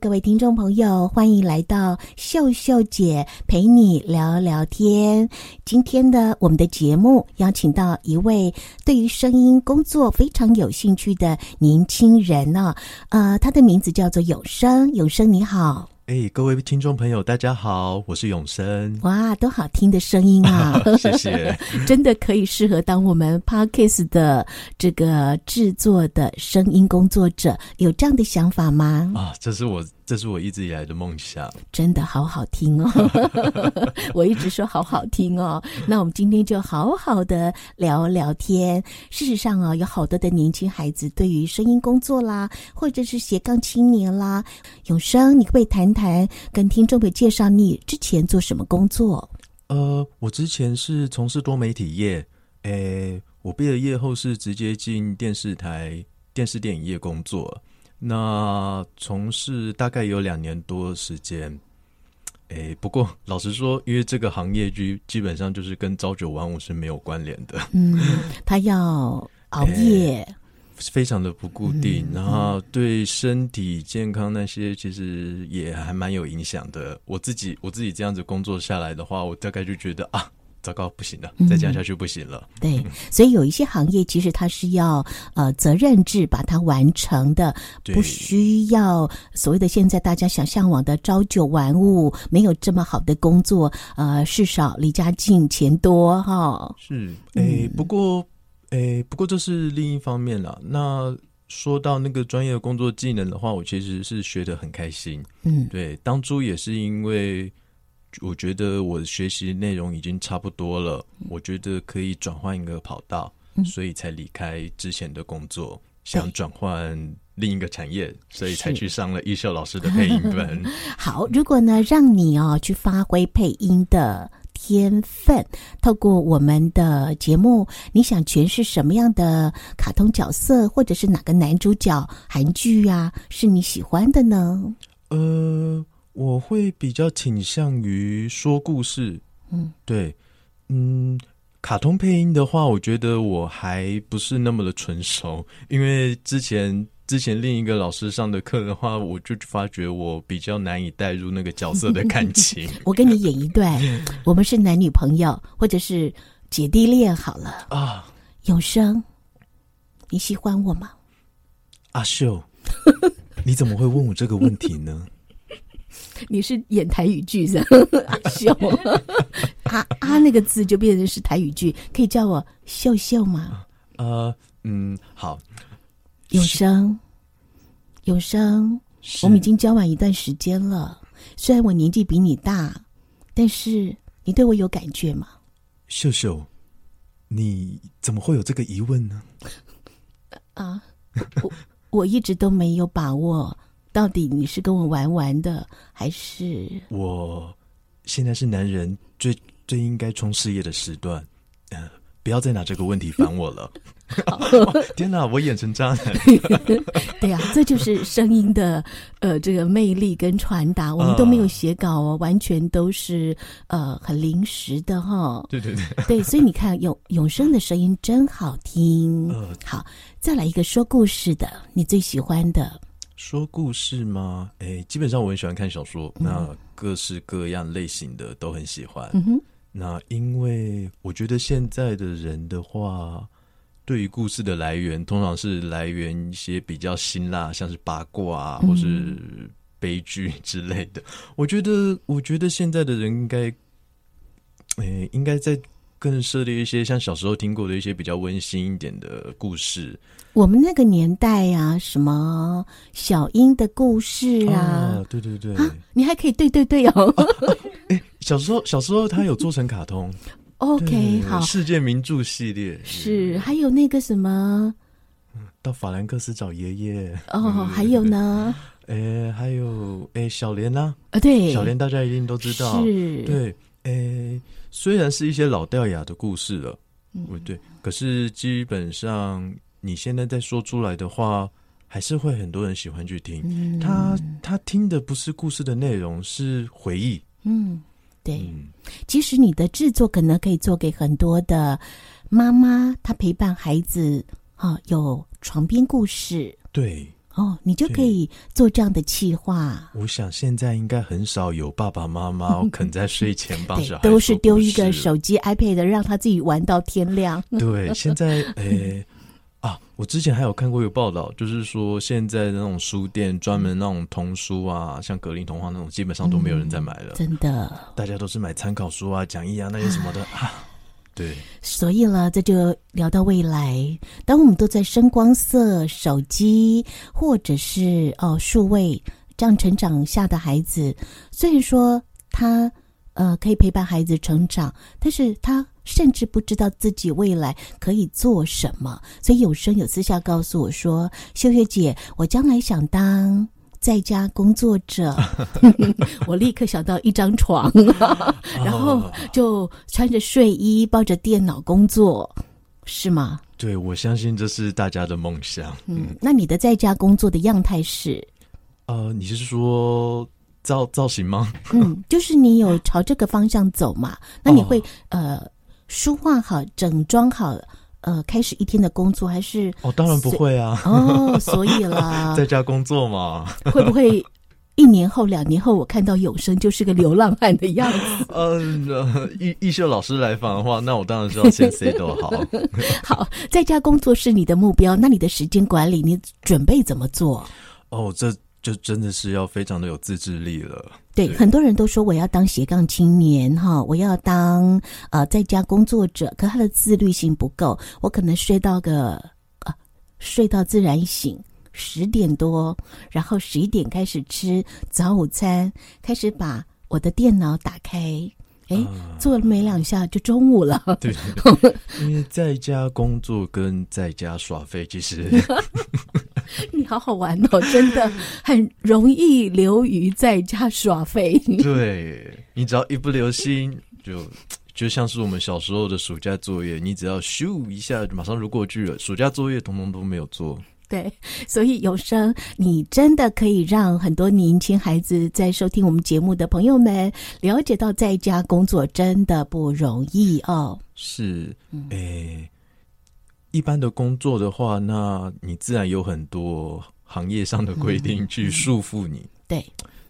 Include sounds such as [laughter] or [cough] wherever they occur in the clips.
各位听众朋友，欢迎来到秀秀姐陪你聊聊天。今天的我们的节目邀请到一位对于声音工作非常有兴趣的年轻人呢、呃，他的名字叫做永生。永生你好。哎，各位听众朋友，大家好，我是永生。哇，多好听的声音啊！[laughs] 谢谢，[laughs] 真的可以适合当我们 Podcast 的这个制作的声音工作者，有这样的想法吗？啊，这是我。这是我一直以来的梦想，真的好好听哦！[laughs] 我一直说好好听哦。那我们今天就好好的聊聊天。事实上啊，有好多的年轻孩子对于声音工作啦，或者是斜杠青年啦，永生，你可不可以谈谈，跟听众朋友介绍你之前做什么工作？呃，我之前是从事多媒体业，诶，我毕了业后是直接进电视台、电视电影业工作。那从事大概有两年多的时间，诶，不过老实说，因为这个行业基基本上就是跟朝九晚五是没有关联的。嗯，他要熬夜，非常的不固定，嗯，然后对身体健康那些其实也还蛮有影响的。我自己我自己这样子工作下来的话，我大概就觉得啊。糟糕，不行了，再这样下去不行了。嗯、对，所以有一些行业其实它是要呃责任制把它完成的，不需要所谓的现在大家想向往的朝九晚五，没有这么好的工作，呃，事少离家近，钱多哈、哦。是，哎，不过，哎，不过这是另一方面了。那说到那个专业的工作技能的话，我其实是学的很开心。嗯，对，当初也是因为。我觉得我的学习内容已经差不多了，我觉得可以转换一个跑道，所以才离开之前的工作，想转换另一个产业，所以才去上了艺秀老师的配音班。[laughs] 好，如果呢让你哦去发挥配音的天分，透过我们的节目，你想诠释什么样的卡通角色，或者是哪个男主角韩剧啊，是你喜欢的呢？呃。我会比较倾向于说故事，嗯，对，嗯，卡通配音的话，我觉得我还不是那么的纯熟，因为之前之前另一个老师上的课的话，我就发觉我比较难以带入那个角色的感 [laughs] 情。我跟你演一段，我们是男女朋友，或者是姐弟恋好了啊。永生，你喜欢我吗？阿秀，你怎么会问我这个问题呢？你是演台语剧的阿秀，啊啊那个字就变成是台语剧，可以叫我秀秀吗？呃，嗯，好。永生，永生，我们已经交往一段时间了。虽然我年纪比你大，但是你对我有感觉吗？秀秀，你怎么会有这个疑问呢？[laughs] 啊，我我一直都没有把握。到底你是跟我玩玩的，还是？我现在是男人最最应该冲事业的时段，呃，不要再拿这个问题烦我了。[laughs] 哦、天哪，我演成渣男。[laughs] 对啊，这就是声音的呃这个魅力跟传达。我们都没有写稿哦，完全都是呃很临时的哈、哦。对对对，对，所以你看永永生的声音真好听。呃、好，再来一个说故事的，你最喜欢的。说故事吗？哎，基本上我很喜欢看小说，嗯、那各式各样类型的都很喜欢。嗯哼，那因为我觉得现在的人的话，对于故事的来源，通常是来源一些比较辛辣，像是八卦啊，或是悲剧之类的。嗯、我觉得，我觉得现在的人应该，哎，应该在。更设立一些像小时候听过的一些比较温馨一点的故事。我们那个年代呀、啊，什么小英的故事啊，啊对对对，啊，你还可以对对对哦。哎、啊，小时候小时候他有做成卡通。OK，好，世界名著系列是，还有那个什么，到法兰克斯找爷爷。哦，嗯、还有呢？[laughs] 哎，还有哎，小莲呢？啊，对，小莲大家一定都知道。是，对，哎。虽然是一些老掉牙的故事了，嗯，对，可是基本上你现在在说出来的话，还是会很多人喜欢去听。嗯、他他听的不是故事的内容，是回忆。嗯，对。嗯、其实你的制作可能可以做给很多的妈妈，她陪伴孩子啊，有床边故事。对。哦，你就可以做这样的企划。我想现在应该很少有爸爸妈妈 [laughs] 肯在睡前帮小孩都是丢一个手机 iPad 让他自己玩到天亮。对，[laughs] 现在诶啊，我之前还有看过一个报道，就是说现在的那种书店专门那种童书啊，像格林童话那种，基本上都没有人在买了。嗯、真的，大家都是买参考书啊、讲义啊那些什么的啊。对，所以了，这就聊到未来。当我们都在声光色、手机或者是哦数位这样成长下的孩子，虽然说他呃可以陪伴孩子成长，但是他甚至不知道自己未来可以做什么。所以有声有私下告诉我说：“秀秀姐，我将来想当。”在家工作者，[laughs] 我立刻想到一张床，[laughs] 然后就穿着睡衣抱着电脑工作，是吗？对，我相信这是大家的梦想。嗯，那你的在家工作的样态是？呃，你是说造造型吗？[laughs] 嗯，就是你有朝这个方向走嘛？那你会、哦、呃梳化好，整装好。呃，开始一天的工作还是？哦，当然不会啊。哦，所以啦，[laughs] 在家工作嘛。[laughs] 会不会一年后、两年后，我看到永生就是个流浪汉的样子？嗯、[laughs] 呃，艺艺秀老师来访的话，那我当然知道先 say 都好。好，在家工作是你的目标，那你的时间管理，你准备怎么做？哦，这。就真的是要非常的有自制力了。对，对很多人都说我要当斜杠青年哈，我要当呃在家工作者，可他的自律性不够。我可能睡到个啊，睡到自然醒，十点多，然后十一点开始吃早午餐，开始把我的电脑打开，哎，啊、做了没两下就中午了。对，对，对，因为在家工作跟在家耍废其实。[laughs] 你好好玩哦，真的很容易流于在家耍废。[laughs] 对，你只要一不留心，就就像是我们小时候的暑假作业，你只要咻一下，马上就过去了。暑假作业统统都没有做。对，所以有声，你真的可以让很多年轻孩子在收听我们节目的朋友们了解到，在家工作真的不容易哦。是，诶。一般的工作的话，那你自然有很多行业上的规定去束缚你。对，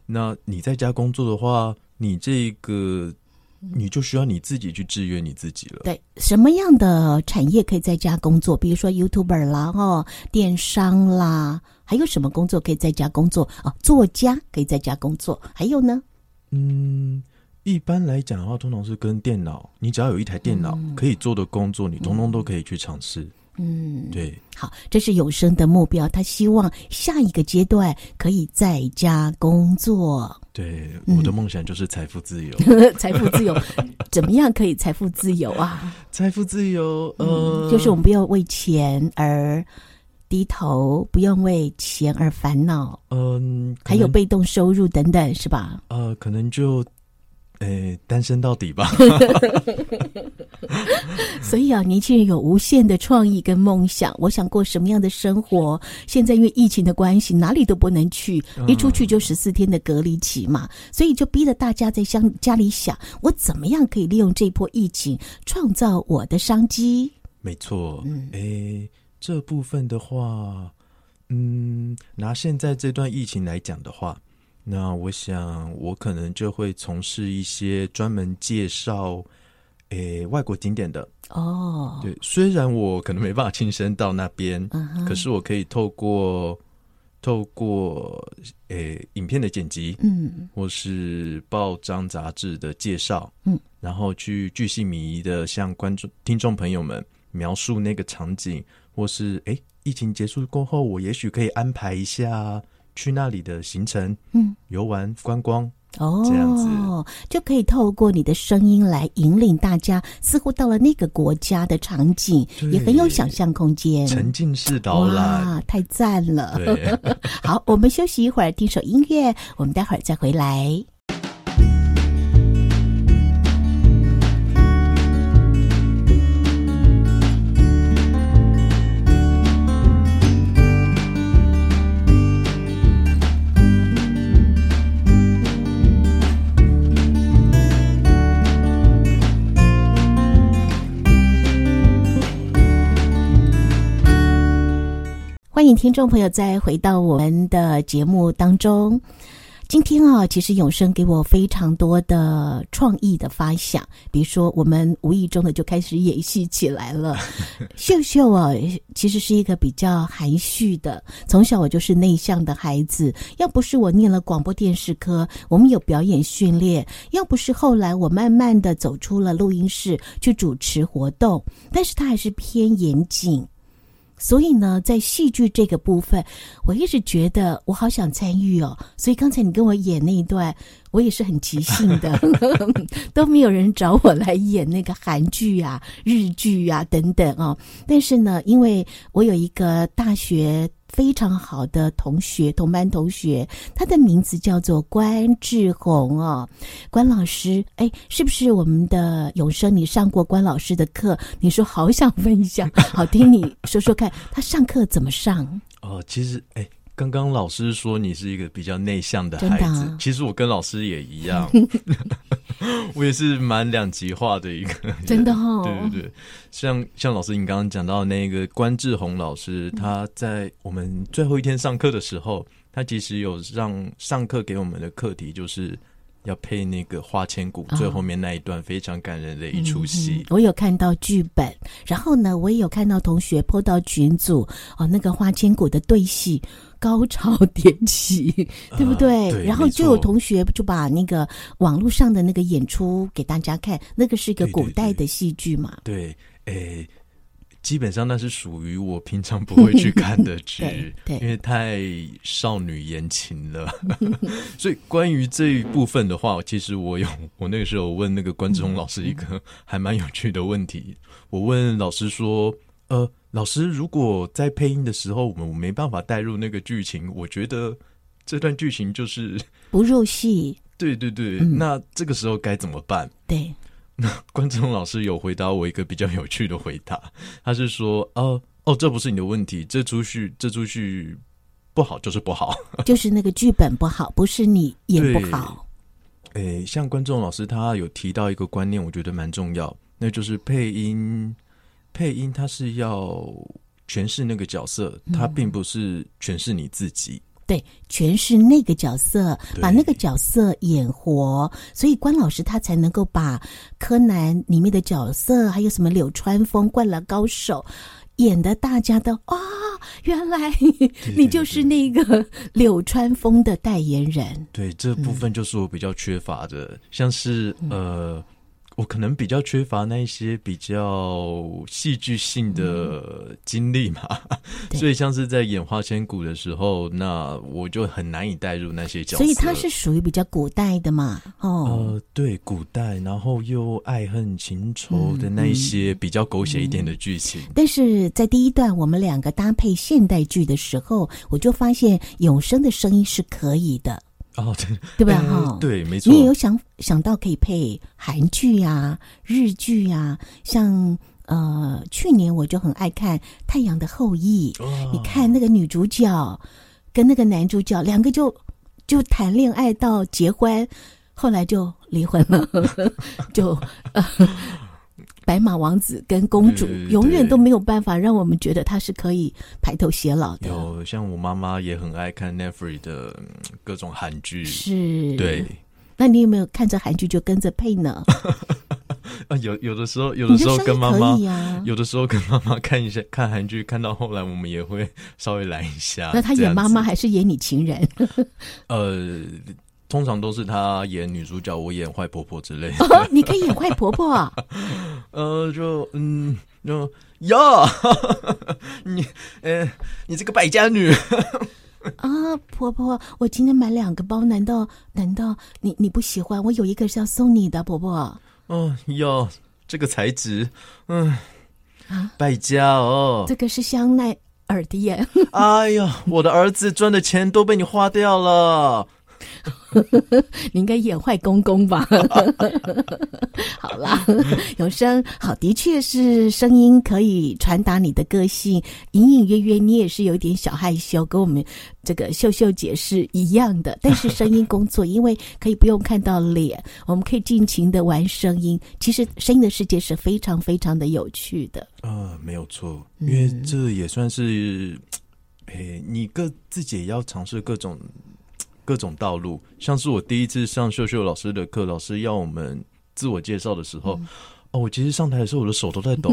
那你在家工作的话，你这个你就需要你自己去制约你自己了。对，什么样的产业可以在家工作？比如说 YouTuber 啦，哦，电商啦，还有什么工作可以在家工作？哦，作家可以在家工作，还有呢？嗯。一般来讲的话，通常是跟电脑，你只要有一台电脑可以做的工作，嗯、你通通都可以去尝试。嗯，对。好，这是有生的目标，他希望下一个阶段可以在家工作。对，我的梦想就是财富自由。[laughs] 财富自由，[laughs] 怎么样可以财富自由啊？财富自由，呃、嗯，就是我们不要为钱而低头，不用为钱而烦恼。嗯，还有被动收入等等，是吧？呃，可能就。诶，单身到底吧。[laughs] 所以啊，年轻人有无限的创意跟梦想。我想过什么样的生活？现在因为疫情的关系，哪里都不能去，一出去就十四天的隔离期嘛。所以就逼着大家在乡家里想，我怎么样可以利用这波疫情创造我的商机？没错，嗯，诶，这部分的话，嗯，拿现在这段疫情来讲的话。那我想，我可能就会从事一些专门介绍，诶，外国景点的哦。对，虽然我可能没办法亲身到那边，嗯、可是我可以透过透过诶影片的剪辑，嗯，或是报章杂志的介绍，嗯，然后去巨细靡遗的向观众听众朋友们描述那个场景，或是诶疫情结束过后，我也许可以安排一下。去那里的行程，嗯，游玩观光哦，这样子就可以透过你的声音来引领大家，似乎到了那个国家的场景，也很有想象空间。沉浸式导览，哇，太赞了！对 [laughs] 好，我们休息一会儿，听首音乐，我们待会儿再回来。欢迎听众朋友再回到我们的节目当中。今天啊，其实永生给我非常多的创意的发想，比如说我们无意中的就开始演戏起来了。[laughs] 秀秀啊，其实是一个比较含蓄的，从小我就是内向的孩子。要不是我念了广播电视科，我们有表演训练；要不是后来我慢慢的走出了录音室去主持活动，但是他还是偏严谨。所以呢，在戏剧这个部分，我一直觉得我好想参与哦。所以刚才你跟我演那一段，我也是很即兴的，[laughs] 都没有人找我来演那个韩剧啊、日剧啊等等哦。但是呢，因为我有一个大学。非常好的同学，同班同学，他的名字叫做关志宏哦，关老师，哎，是不是我们的永生？你上过关老师的课？你说好想分享，好听你说说看，他上课怎么上？哦，其实，哎。刚刚老师说你是一个比较内向的孩子，啊、其实我跟老师也一样，[laughs] 我也是蛮两极化的一个人，真的哦。对对对，像像老师你刚刚讲到那个关志宏老师，他在我们最后一天上课的时候，他其实有让上课给我们的课题就是。要配那个花千骨，最后面那一段非常感人的一出戏。我有看到剧本，然后呢，我也有看到同学 po 到群组哦，那个花千骨的对戏高潮迭起，[laughs] 对不对？呃、对，然后就有同学就把那个网络上的那个演出给大家看，那个是一个古代的戏剧嘛？对，对，对，诶。基本上那是属于我平常不会去看的剧，[laughs] 对，因为太少女言情了。[laughs] 所以关于这一部分的话，其实我有我那个时候问那个关志宏老师一个还蛮有趣的问题。我问老师说：“呃，老师，如果在配音的时候，我们没办法带入那个剧情，我觉得这段剧情就是不入戏。[laughs] ”对对对，嗯，那这个时候该怎么办？对。那关志宏老师有回答我一个比较有趣的回答，[laughs] 他是说：“哦哦，这不是你的问题，这出戏这出戏不好就是不好，[laughs] 就是那个剧本不好，不是你演不好。”诶，像观众老师他有提到一个观念，我觉得蛮重要，那就是配音，配音他是要诠释那个角色，他并不是诠释你自己。对，全是那个角色，把那个角色演活，所以关老师他才能够把柯南里面的角色，还有什么柳川风、灌篮高手演的，大家都啊、哦，原来你就是那个柳川风的代言人。对，这部分就是我比较缺乏的，嗯、像是呃。我可能比较缺乏那一些比较戏剧性的经历嘛，嗯、所以像是在演花千骨的时候，那我就很难以带入那些角色。所以它是属于比较古代的嘛？哦，呃，对，古代，然后又爱恨情仇的那一些比较狗血一点的剧情。嗯嗯。但是在第一段我们两个搭配现代剧的时候，我就发现永生的声音是可以的。哦，对，对吧？哈、呃，对，没错。你也有想想到可以配韩剧呀、日剧呀，像呃，去年我就很爱看《太阳的后裔》哦，你看那个女主角跟那个男主角两个就就谈恋爱到结婚，后来就离婚了，[laughs] 就。呃 [laughs] 白马王子跟公主永远都没有办法让我们觉得他是可以白头偕老的。有像我妈妈也很爱看 Netflix 的各种韩剧，是，对。那你有没有看着韩剧就跟着配呢？[laughs] 啊，有有的时候，有的时候跟妈妈，啊、有的时候跟妈妈看一下看韩剧，看到后来我们也会稍微来一下。那他演妈妈还是演你情人？[laughs] 呃。通常都是她演女主角，我演坏婆婆之类的。哦，你可以演坏婆婆啊？[laughs] 呃，就嗯，就呀，[laughs] 你，呃，你这个败家女 [laughs] 啊，婆婆，我今天买两个包，难道难道你你不喜欢？我有一个是要送你的，婆婆。哦哟，这个材质，嗯啊，败家哦。这个是香奈儿的耶。哎呀，我的儿子赚的钱都被你花掉了。[laughs] 你应该演坏公公吧？[laughs] 好啦，永生好，的确是声音可以传达你的个性，隐隐约约你也是有点小害羞，跟我们这个秀秀姐是一样的。但是声音工作，因为可以不用看到脸，我们可以尽情的玩声音。其实声音的世界是非常非常的有趣的。啊、没有错，因为这也算是。哎，你各自己也要尝试各种各种道路。像是我第一次上秀秀老师的课，老师要我们自我介绍的时候。嗯哦，我其实上台的时候，我的手都在抖。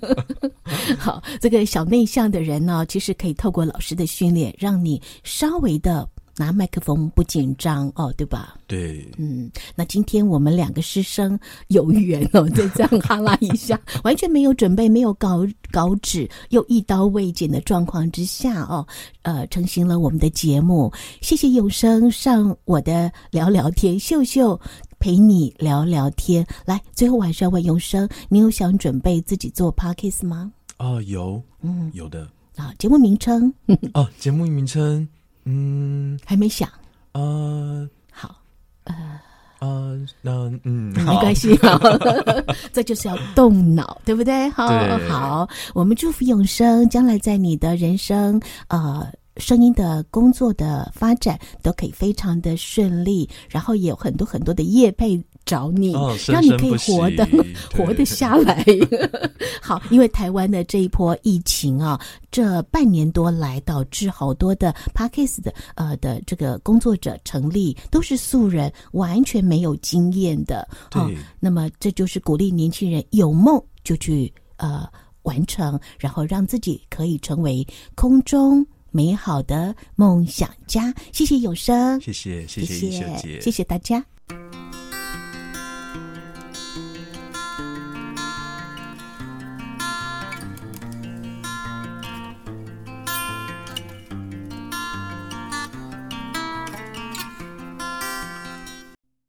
[laughs] 好，这个小内向的人呢，其实可以透过老师的训练，让你稍微的拿麦克风不紧张哦，对吧？对，嗯，那今天我们两个师生有缘哦，就这样哈拉一下，完全没有准备，[laughs] 没有稿稿纸，又一刀未剪的状况之下哦，呃，成型了我们的节目。谢谢永生上我的聊聊天，秀秀。陪你聊聊天，来，最后还是要问永生，你有想准备自己做 podcast 吗？啊，有，嗯，有的。啊，节目名称？[laughs] 哦，节目名称，嗯，还没想。呃，好，呃，呃，那，嗯，没关系，好，[laughs] 这就是要动脑，对不对？好，好，我们祝福永生将来在你的人生，呃。声音的工作的发展都可以非常的顺利，然后也有很多很多的业配找你，哦、让你可以活得 [laughs] 活得下来。[laughs] 好，因为台湾的这一波疫情啊，这半年多来导致好多的 Podcast 的呃的这个工作者成立都是素人，完全没有经验的。对、哦，那么这就是鼓励年轻人有梦就去呃完成，然后让自己可以成为空中。美好的梦想家，谢谢永生，谢谢谢谢谢谢，谢谢大家。